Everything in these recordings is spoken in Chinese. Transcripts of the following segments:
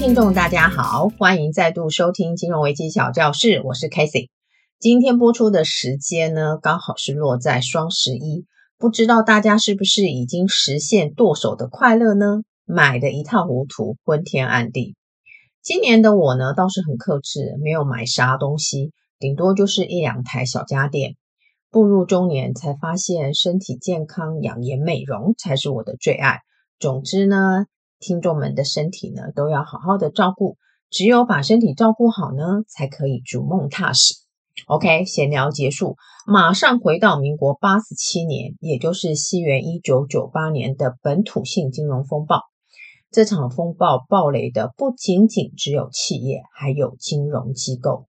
听众大家好，欢迎再度收听金融危机小教室，我是 Casey。今天播出的时间呢，刚好是落在双十一，不知道大家是不是已经实现剁手的快乐呢？买的一塌糊涂，昏天暗地。今年的我呢，倒是很克制，没有买啥东西，顶多就是一两台小家电。步入中年才发现，身体健康、养颜美容才是我的最爱。总之呢，听众们的身体呢，都要好好的照顾。只有把身体照顾好呢，才可以逐梦踏实。OK，闲聊结束，马上回到民国八十七年，也就是西元一九九八年的本土性金融风暴。这场风暴暴雷的不仅仅只有企业，还有金融机构。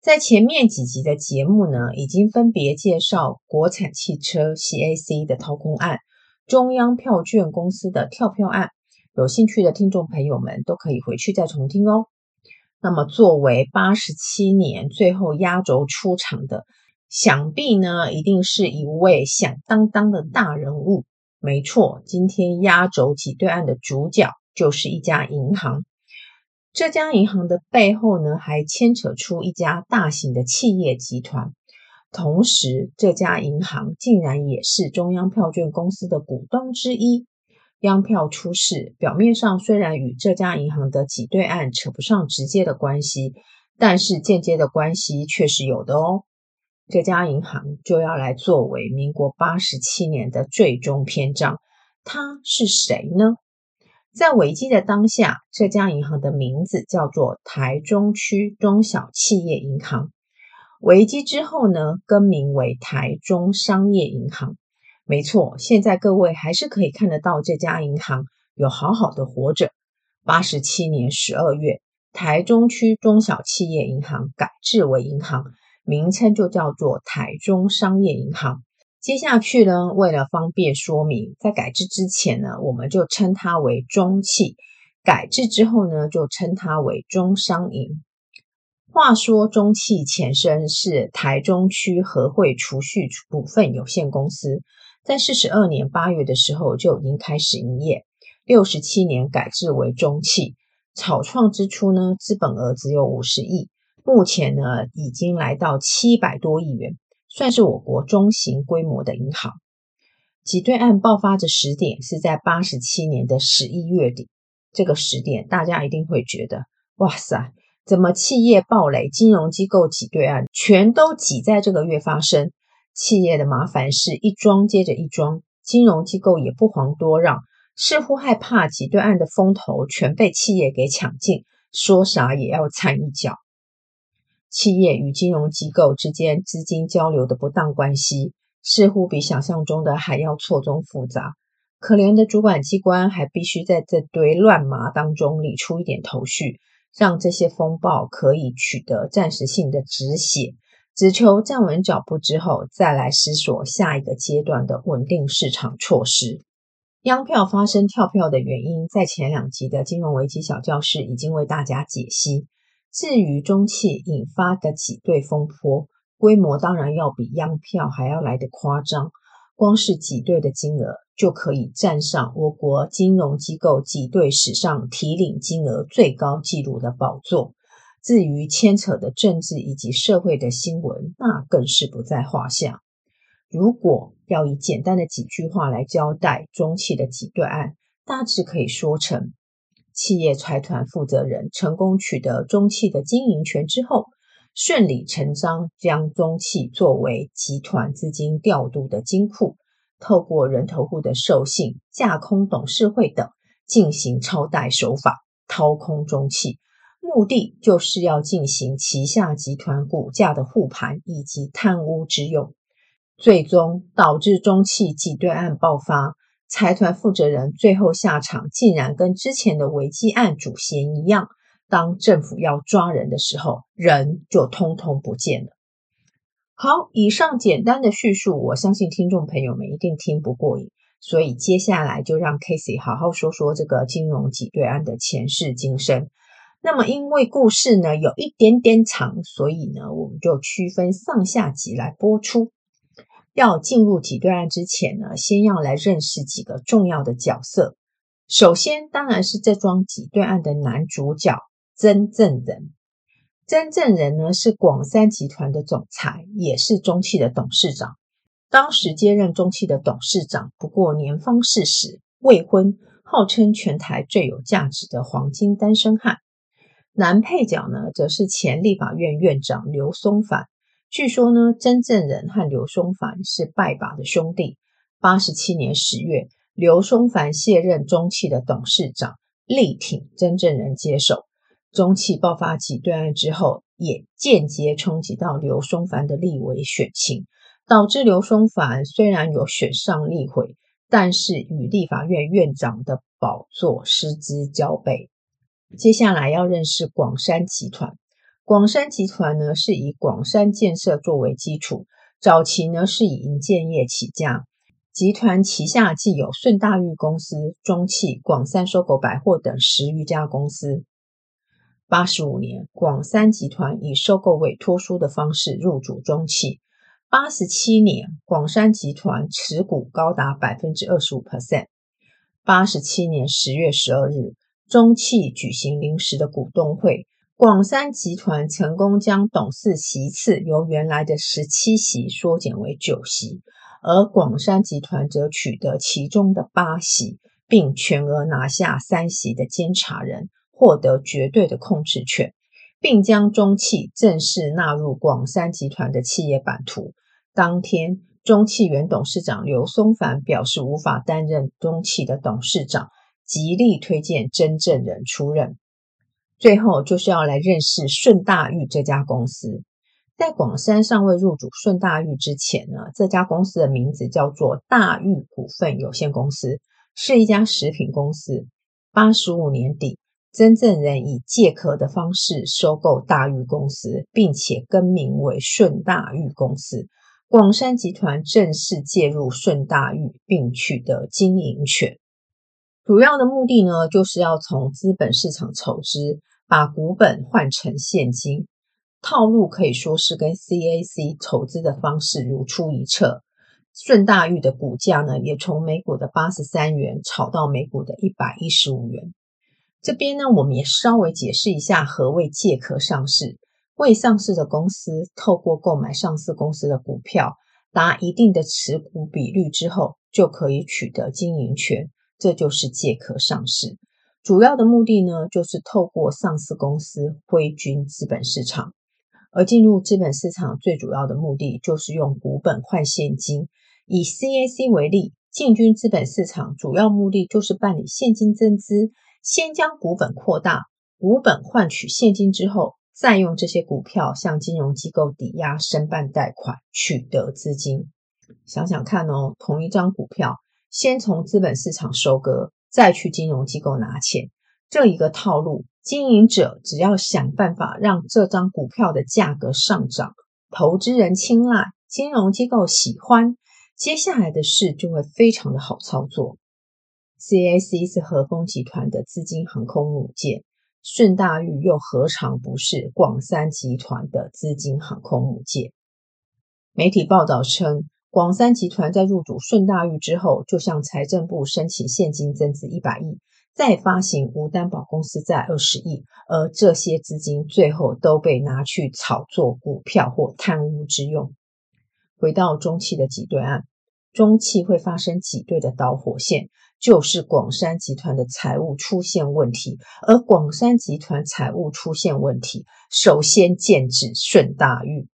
在前面几集的节目呢，已经分别介绍国产汽车 CAC 的掏空案。中央票券公司的跳票案，有兴趣的听众朋友们都可以回去再重听哦。那么，作为八十七年最后压轴出场的，想必呢一定是一位响当当的大人物。没错，今天压轴挤兑案的主角就是一家银行。这家银行的背后呢，还牵扯出一家大型的企业集团。同时，这家银行竟然也是中央票券公司的股东之一。央票出事，表面上虽然与这家银行的挤兑案扯不上直接的关系，但是间接的关系却是有的哦。这家银行就要来作为民国八十七年的最终篇章。他是谁呢？在危机的当下，这家银行的名字叫做台中区中小企业银行。危机之后呢，更名为台中商业银行。没错，现在各位还是可以看得到这家银行有好好的活着。八十七年十二月，台中区中小企业银行改制为银行，名称就叫做台中商业银行。接下去呢，为了方便说明，在改制之前呢，我们就称它为中企；改制之后呢，就称它为中商银。话说，中企前身是台中区和汇储蓄股份有限公司，在四十二年八月的时候就已经开始营业，六十七年改制为中企。草创之初呢，资本额只有五十亿，目前呢已经来到七百多亿元，算是我国中型规模的银行。挤兑案爆发的时点是在八十七年的十一月底，这个时点大家一定会觉得，哇塞！怎么企业暴雷、金融机构挤兑案全都挤在这个月发生？企业的麻烦事一桩接着一桩，金融机构也不遑多让，似乎害怕挤兑案的风头全被企业给抢尽，说啥也要掺一脚。企业与金融机构之间资金交流的不当关系，似乎比想象中的还要错综复杂。可怜的主管机关还必须在这堆乱麻当中理出一点头绪。让这些风暴可以取得暂时性的止血，只求站稳脚步之后，再来思索下一个阶段的稳定市场措施。央票发生跳票的原因，在前两集的金融危机小教室已经为大家解析。至于中企引发的挤兑风波，规模当然要比央票还要来得夸张。光是挤兑的金额就可以站上我国金融机构挤兑史上提领金额最高纪录的宝座。至于牵扯的政治以及社会的新闻，那更是不在话下。如果要以简单的几句话来交代中企的挤兑案，大致可以说成：企业财团负责人成功取得中企的经营权之后。顺理成章将中企作为集团资金调度的金库，透过人头户的授信、架空董事会等进行超贷手法掏空中企，目的就是要进行旗下集团股价的护盘以及贪污之用，最终导致中企挤兑案爆发。财团负责人最后下场竟然跟之前的危机案主嫌一样。当政府要抓人的时候，人就通通不见了。好，以上简单的叙述，我相信听众朋友们一定听不过瘾，所以接下来就让 Casey 好好说说这个金融挤兑案的前世今生。那么，因为故事呢有一点点长，所以呢我们就区分上下集来播出。要进入挤兑案之前呢，先要来认识几个重要的角色。首先当然是这桩挤兑案的男主角曾正仁。曾正仁呢是广三集团的总裁，也是中企的董事长。当时接任中企的董事长，不过年方四十，未婚，号称全台最有价值的黄金单身汉。男配角呢，则是前立法院院长刘松藩。据说呢，曾正仁和刘松藩是拜把的兄弟。八十七年十月，刘松藩卸任中汽的董事长，力挺曾正仁接手。中汽爆发起对案之后，也间接冲击到刘松藩的立委选情，导致刘松藩虽然有选上立委，但是与立法院院长的宝座失之交臂。接下来要认识广山集团。广山集团呢，是以广山建设作为基础，早期呢是以银建业起家。集团旗下既有顺大裕公司、中汽、广山收购百货等十余家公司。八十五年，广山集团以收购委托书的方式入主中汽。八十七年，广山集团持股高达百分之二十五 percent。八十七年十月十二日，中汽举行临时的股东会，广山集团成功将董事席次由原来的十七席缩减为九席，而广山集团则取得其中的八席，并全额拿下三席的监察人。获得绝对的控制权，并将中汽正式纳入广山集团的企业版图。当天，中汽原董事长刘松凡表示无法担任中汽的董事长，极力推荐真正人出任。最后，就是要来认识顺大玉这家公司。在广山尚未入主顺大玉之前呢，这家公司的名字叫做大玉股份有限公司，是一家食品公司。八十五年底。曾正仁以借壳的方式收购大玉公司，并且更名为顺大玉公司。广山集团正式介入顺大玉，并取得经营权。主要的目的呢，就是要从资本市场筹资，把股本换成现金。套路可以说是跟 CAC 筹资的方式如出一辙。顺大玉的股价呢，也从每股的八十三元炒到每股的一百一十五元。这边呢，我们也稍微解释一下何谓借壳上市。未上市的公司透过购买上市公司的股票，达一定的持股比率之后，就可以取得经营权，这就是借壳上市。主要的目的呢，就是透过上市公司挥军资本市场。而进入资本市场最主要的目的，就是用股本换现金。以 CAC 为例，进军资本市场主要目的就是办理现金增资。先将股本扩大，股本换取现金之后，再用这些股票向金融机构抵押申办贷款，取得资金。想想看哦，同一张股票，先从资本市场收割，再去金融机构拿钱，这一个套路，经营者只要想办法让这张股票的价格上涨，投资人青睐，金融机构喜欢，接下来的事就会非常的好操作。CAC 是和丰集团的资金航空母舰，顺大裕又何尝不是广三集团的资金航空母舰？媒体报道称，广三集团在入主顺大裕之后，就向财政部申请现金增资一百亿，再发行无担保公司债二十亿，而这些资金最后都被拿去炒作股票或贪污之用。回到中企的挤兑案，中企会发生挤兑的导火线。就是广山集团的财务出现问题，而广山集团财务出现问题，首先剑指顺大裕。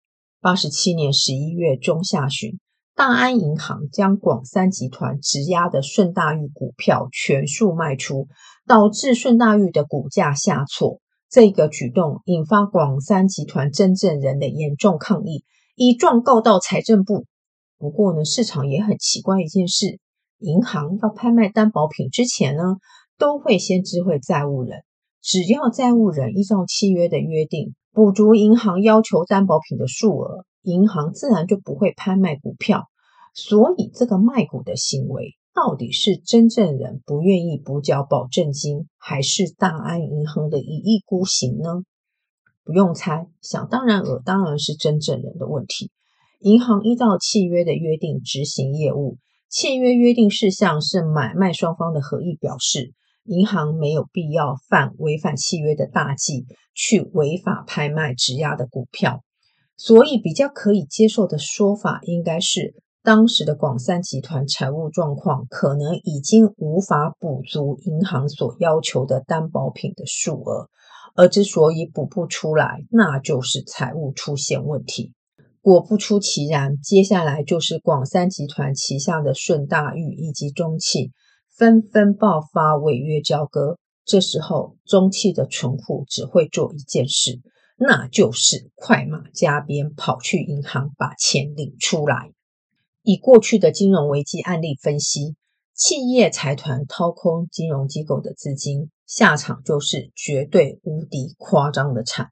八十七年十一月中下旬，大安银行将广三集团质押的顺大裕股票全数卖出，导致顺大裕的股价下挫。这个举动引发广三集团真正人的严重抗议，以状告到财政部。不过呢，市场也很奇怪一件事。银行要拍卖担保品之前呢，都会先知会债务人。只要债务人依照契约的约定，补足银行要求担保品的数额，银行自然就不会拍卖股票。所以，这个卖股的行为，到底是真正人不愿意补缴保证金，还是大安银行的一意孤行呢？不用猜，想当然尔，当然是真正人的问题。银行依照契约的约定执行业务。契约约定事项是买卖双方的合意表示，银行没有必要犯违反契约的大忌，去违法拍卖质押的股票。所以，比较可以接受的说法应该是，当时的广三集团财务状况可能已经无法补足银行所要求的担保品的数额，而之所以补不出来，那就是财务出现问题。果不出其然，接下来就是广三集团旗下的顺大裕以及中企纷纷爆发违约交割。这时候，中企的存户只会做一件事。那就是快马加鞭跑去银行把钱领出来。以过去的金融危机案例分析，企业财团掏空金融机构的资金，下场就是绝对无敌夸张的惨。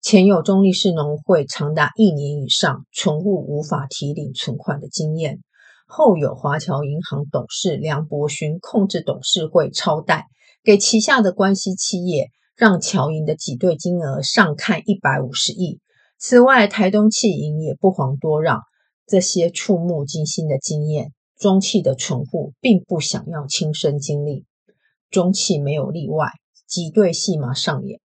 前有中立市农会长达一年以上存户无法提领存款的经验，后有华侨银行董事梁伯勋控制董事会超贷，给旗下的关系企业。让侨银的挤兑金额上看一百五十亿。此外，台东汽银也不遑多让。这些触目惊心的经验，中汽的存户并不想要亲身经历。中汽没有例外，挤兑戏码上演。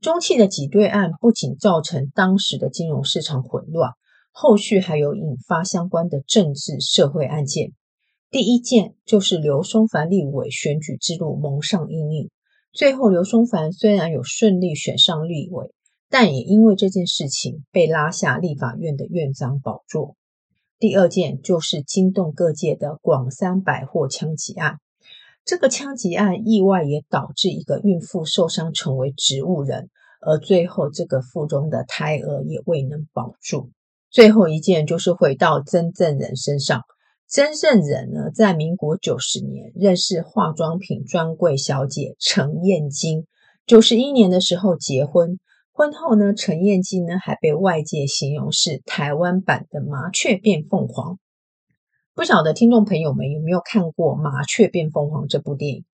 中汽的挤兑案不仅造成当时的金融市场混乱，后续还有引发相关的政治社会案件。第一件就是刘松凡立委选举之路蒙上阴影。最后，刘松凡虽然有顺利选上立委，但也因为这件事情被拉下立法院的院长宝座。第二件就是惊动各界的广三百货枪击案。这个枪击案意外也导致一个孕妇受伤成为植物人，而最后这个腹中的胎儿也未能保住。最后一件就是回到曾正人身上。曾赠人呢，在民国九十年认识化妆品专柜小姐陈燕京，九十一年的时候结婚。婚后呢，陈燕京呢还被外界形容是台湾版的麻雀变凤凰。不晓得听众朋友们有没有看过《麻雀变凤凰》这部电影？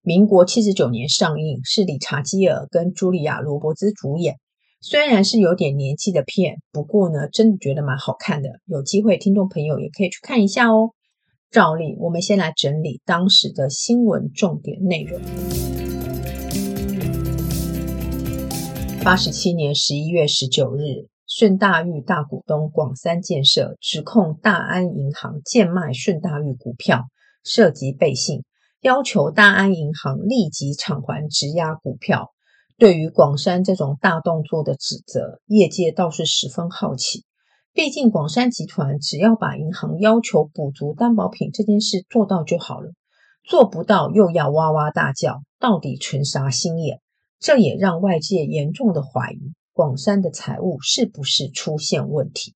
民国七十九年上映，是理查基尔跟茱莉亚罗伯兹主演。虽然是有点年纪的片，不过呢，真的觉得蛮好看的。有机会，听众朋友也可以去看一下哦。照例，我们先来整理当时的新闻重点内容。八十七年十一月十九日，顺大裕大股东广三建设指控大安银行贱卖顺大裕股票，涉及背信，要求大安银行立即偿还质押股票。对于广山这种大动作的指责，业界倒是十分好奇。毕竟广山集团只要把银行要求补足担保品这件事做到就好了，做不到又要哇哇大叫，到底存啥心眼？这也让外界严重的怀疑广山的财务是不是出现问题。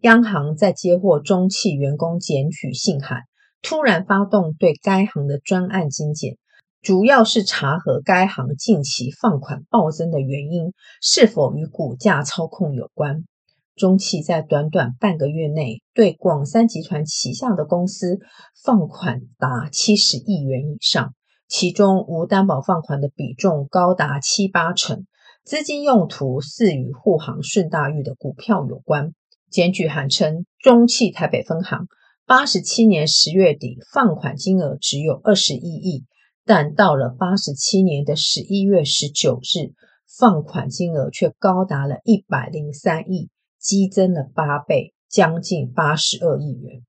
央行在接获中企员工检举信函，突然发动对该行的专案精简。主要是查核该行近期放款暴增的原因是否与股价操控有关。中企在短短半个月内对广三集团旗下的公司放款达七十亿元以上，其中无担保放款的比重高达七八成，资金用途似与沪杭顺大裕的股票有关。检举函称，中企台北分行八十七年十月底放款金额只有二十一亿。但到了八十七年的十一月十九日，放款金额却高达了一百零三亿，激增了八倍，将近八十二亿元。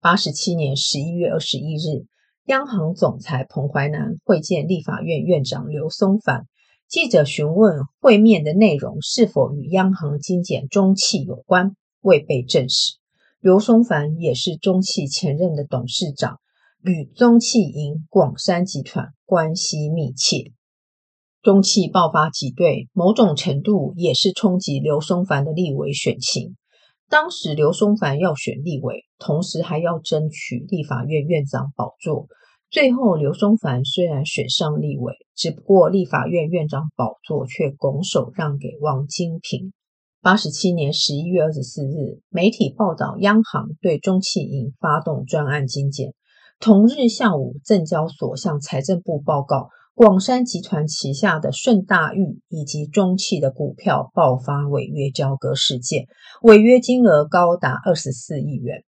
八十七年十一月二十一日，央行总裁彭淮南会见立法院院长刘松凡，记者询问会面的内容是否与央行精简中企有关，未被证实。刘松凡也是中企前任的董事长。与中汽银广山集团关系密切，中汽爆发挤兑，某种程度也是冲击刘松凡的立委选情。当时刘松凡要选立委，同时还要争取立法院院长宝座。最后，刘松凡虽然选上立委，只不过立法院院长宝座却拱手让给王金平。八十七年十一月二十四日，媒体报道央行对中汽银发动专案精简。同日下午，证交所向财政部报告，广山集团旗下的顺大裕以及中汽的股票爆发违约交割事件，违约金额高达二十四亿元。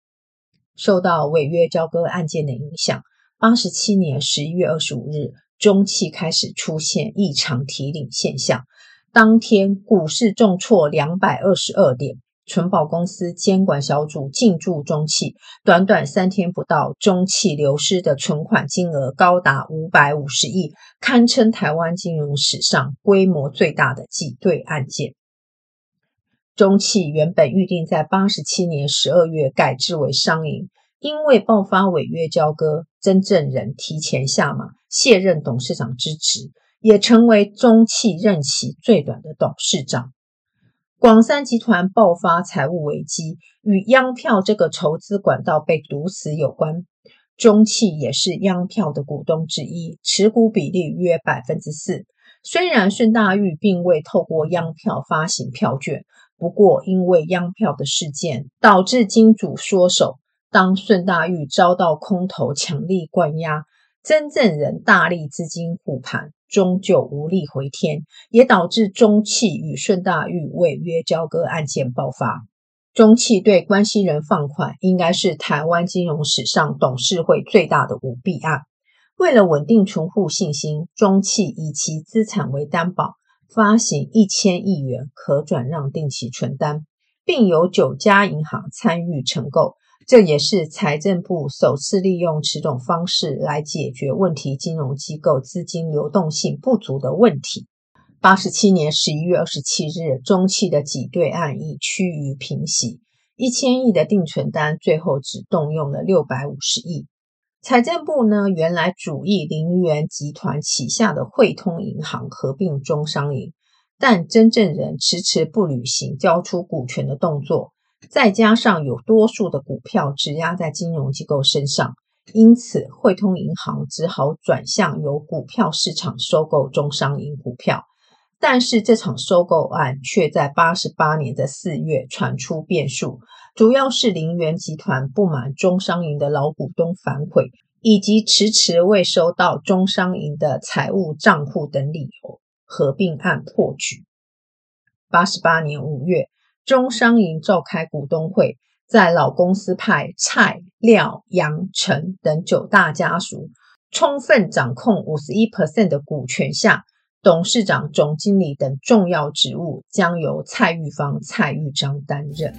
受到违约交割案件的影响，八十七年十一月二十五日，中汽开始出现异常提领现象，当天股市重挫两百二十二点。存保公司监管小组进驻中企，短短三天不到，中企流失的存款金额高达五百五十亿，堪称台湾金融史上规模最大的挤兑案件。中企原本预定在八十七年十二月改制为商营，因为爆发违约交割，曾正人提前下马卸任董事长之职，也成为中企任期最短的董事长。广三集团爆发财务危机，与央票这个筹资管道被堵死有关。中汽也是央票的股东之一，持股比例约百分之四。虽然顺大裕并未透过央票发行票券，不过因为央票的事件，导致金主缩手。当顺大裕遭到空头强力灌压，真正人大力资金护盘。终究无力回天，也导致中企与顺大裕违约交割案件爆发。中企对关系人放款，应该是台湾金融史上董事会最大的舞弊案。为了稳定存户信心，中企以其资产为担保，发行一千亿元可转让定期存单，并有九家银行参与承购。这也是财政部首次利用此种方式来解决问题金融机构资金流动性不足的问题。八十七年十一月二十七日，中期的挤兑案已趋于平息，一千亿的定存单最后只动用了六百五十亿。财政部呢，原来主意林园集团旗下的汇通银行合并中商银，但真正人迟迟不履行交出股权的动作。再加上有多数的股票质押在金融机构身上，因此汇通银行只好转向由股票市场收购中商银股票。但是这场收购案却在八十八年的四月传出变数，主要是林园集团不满中商银的老股东反悔，以及迟迟未收到中商银的财务账户等理由，合并案破局。八十八年五月。中商银召开股东会，在老公司派蔡、廖、杨、陈等九大家属充分掌控五十一 percent 的股权下，董事长、总经理等重要职务将由蔡玉芳、蔡玉章担任。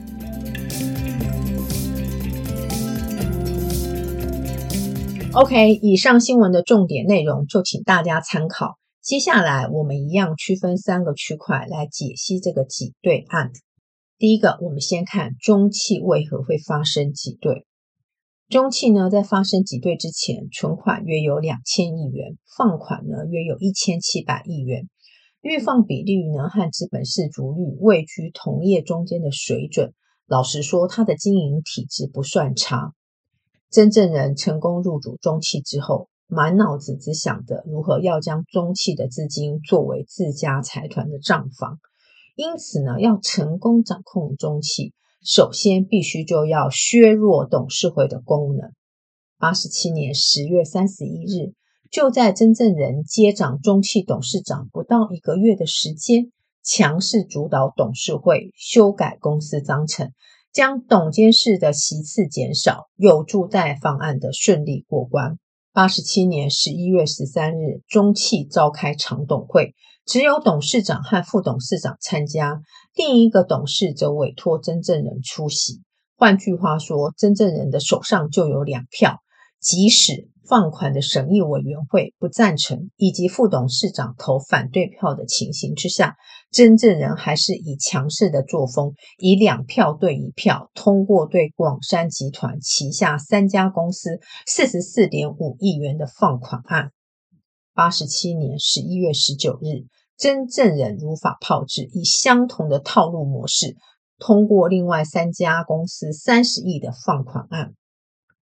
OK，以上新闻的重点内容就请大家参考。接下来我们一样区分三个区块来解析这个挤兑案。第一个，我们先看中企为何会发生挤兑。中企呢，在发生挤兑之前，存款约有两千亿元，放款呢约有一千七百亿元，预放比率呢和资本适足率位居同业中间的水准。老实说，它的经营体质不算差。真正人成功入主中企之后，满脑子只想着如何要将中企的资金作为自家财团的账房。因此呢，要成功掌控中企，首先必须就要削弱董事会的功能。八十七年十月三十一日，就在曾正仁接掌中企董事长不到一个月的时间，强势主导董事会修改公司章程，将董监事的席次减少，有助待方案的顺利过关。八十七年十一月十三日，中企召开常董会。只有董事长和副董事长参加，另一个董事则委托真正人出席。换句话说，真正人的手上就有两票。即使放款的审议委员会不赞成，以及副董事长投反对票的情形之下，真正人还是以强势的作风，以两票对一票通过对广山集团旗下三家公司四十四点五亿元的放款案。八十七年十一月十九日，真正人如法炮制，以相同的套路模式通过另外三家公司三十亿的放款案。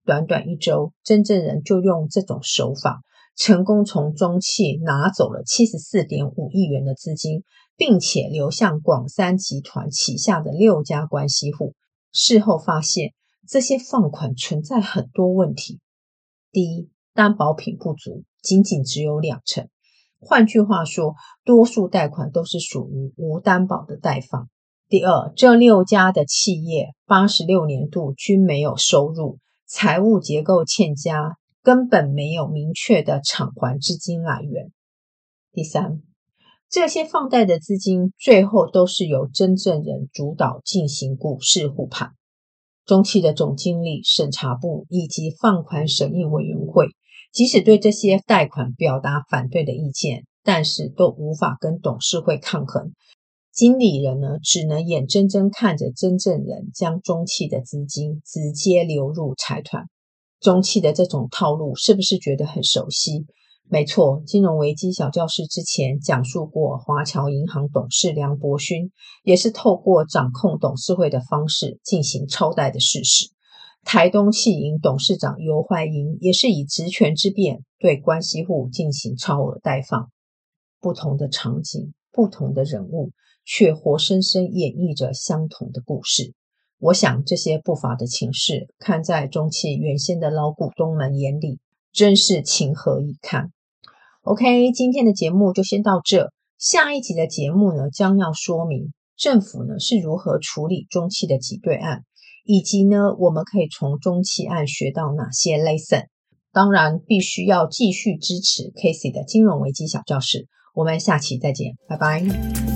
短短一周，真正人就用这种手法，成功从中企拿走了七十四点五亿元的资金，并且流向广三集团旗下的六家关系户。事后发现，这些放款存在很多问题。第一，担保品不足。仅仅只有两成，换句话说，多数贷款都是属于无担保的贷放。第二，这六家的企业八十六年度均没有收入，财务结构欠佳，根本没有明确的偿还资金来源。第三，这些放贷的资金最后都是由真正人主导进行股市护盘。中企的总经理、审查部以及放款审议委员会，即使对这些贷款表达反对的意见，但是都无法跟董事会抗衡。经理人呢，只能眼睁睁看着真正人将中企的资金直接流入财团。中企的这种套路，是不是觉得很熟悉？没错，金融危机小教室之前讲述过，华侨银行董事梁伯勋也是透过掌控董事会的方式进行超贷的事实。台东汽银董事长游怀银也是以职权之便对关系户进行超额贷放。不同的场景，不同的人物，却活生生演绎着相同的故事。我想这些不法的情势，看在中企原先的老股东们眼里，真是情何以堪。OK，今天的节目就先到这。下一集的节目呢，将要说明政府呢是如何处理中汽的挤兑案，以及呢我们可以从中期案学到哪些 lesson。当然，必须要继续支持 Casey 的金融危机小教室。我们下期再见，拜拜。